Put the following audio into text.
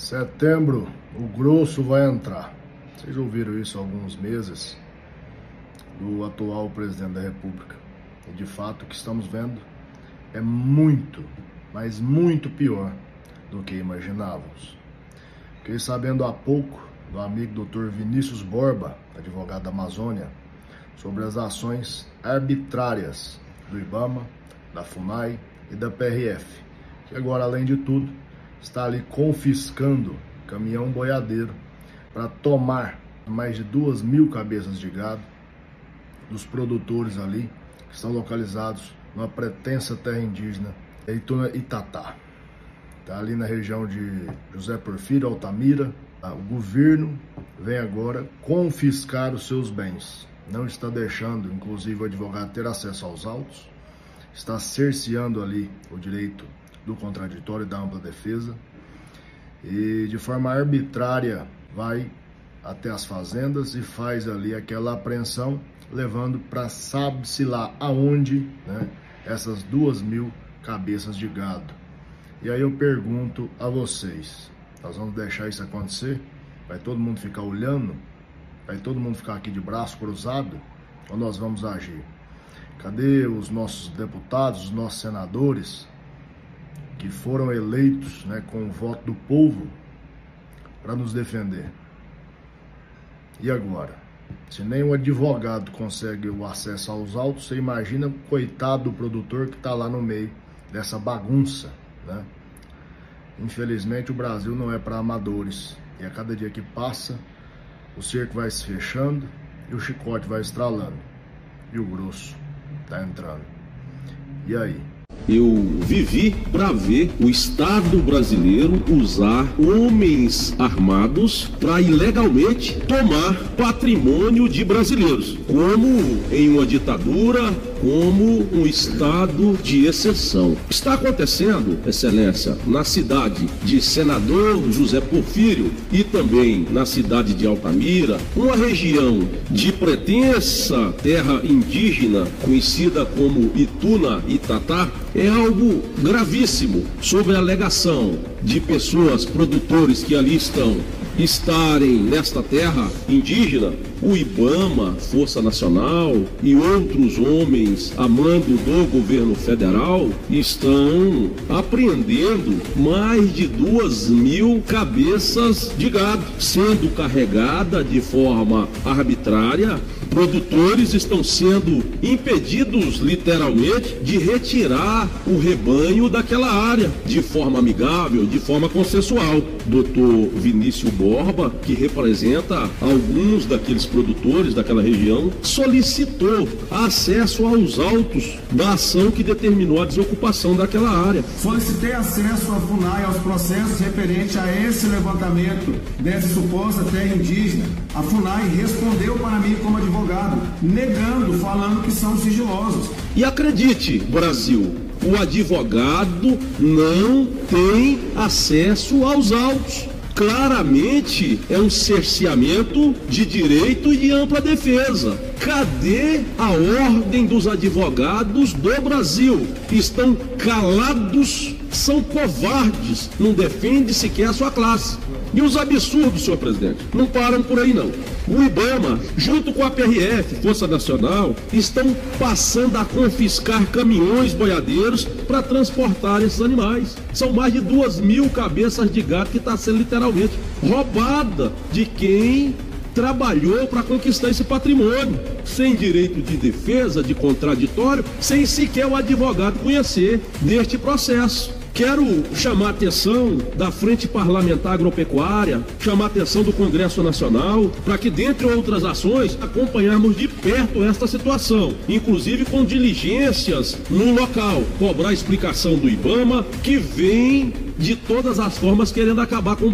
Setembro, o grosso vai entrar. Vocês ouviram isso há alguns meses do atual presidente da República. E de fato, o que estamos vendo é muito, mas muito pior do que imaginávamos. Fiquei sabendo há pouco do amigo Dr. Vinícius Borba, advogado da Amazônia, sobre as ações arbitrárias do IBAMA, da FUNAI e da PRF, que agora, além de tudo, está ali confiscando caminhão boiadeiro para tomar mais de duas mil cabeças de gado dos produtores ali que estão localizados numa pretensa terra indígena Eituna Itatá. Está ali na região de José Porfírio, Altamira. O governo vem agora confiscar os seus bens. Não está deixando, inclusive, o advogado ter acesso aos autos. Está cerceando ali o direito do contraditório e da ampla defesa e de forma arbitrária vai até as fazendas e faz ali aquela apreensão, levando para sabe-se lá aonde né, essas duas mil cabeças de gado. E aí eu pergunto a vocês: nós vamos deixar isso acontecer? Vai todo mundo ficar olhando? Vai todo mundo ficar aqui de braço cruzado? Ou nós vamos agir? Cadê os nossos deputados, os nossos senadores, que foram eleitos né, com o voto do povo para nos defender. E agora? Se nem um advogado consegue o acesso aos autos, você imagina o coitado do produtor que está lá no meio dessa bagunça. Né? Infelizmente, o Brasil não é para amadores. E a cada dia que passa, o cerco vai se fechando e o chicote vai estralando. E o grosso está entrando. E aí? Eu vivi para ver o Estado brasileiro usar homens armados para ilegalmente tomar patrimônio de brasileiros, como em uma ditadura, como um estado de exceção. Está acontecendo, Excelência, na cidade de Senador José Porfírio e também na cidade de Altamira, uma região de pretensa terra indígena conhecida como Ituna Itatá, é algo gravíssimo sobre a alegação de pessoas, produtores que ali estão estarem nesta terra indígena, o IBAMA, Força Nacional e outros homens a mando do governo federal estão apreendendo mais de duas mil cabeças de gado, sendo carregada de forma arbitrária produtores estão sendo impedidos, literalmente, de retirar o rebanho daquela área de forma amigável, de forma consensual. Doutor Vinícius Borba, que representa alguns daqueles produtores daquela região, solicitou acesso aos autos da ação que determinou a desocupação daquela área. Solicitei acesso à FUNAI aos processos referentes a esse levantamento dessa suposta terra indígena. A FUNAI respondeu para mim como advogado advogado, negando, falando que são sigilosos. E acredite, Brasil, o advogado não tem acesso aos autos. Claramente é um cerceamento de direito e de ampla defesa. Cadê a ordem dos advogados do Brasil? Estão calados, são covardes, não defende sequer a sua classe. E os absurdos, senhor presidente, não param por aí não. O IBAMA, junto com a PRF, Força Nacional, estão passando a confiscar caminhões boiadeiros para transportar esses animais. São mais de duas mil cabeças de gato que está sendo literalmente roubada de quem trabalhou para conquistar esse patrimônio, sem direito de defesa, de contraditório, sem sequer o advogado conhecer deste processo. Quero chamar a atenção da Frente Parlamentar Agropecuária, chamar a atenção do Congresso Nacional, para que, dentre outras ações, acompanharmos de perto esta situação, inclusive com diligências no local, cobrar explicação do IBAMA, que vem de todas as formas querendo acabar com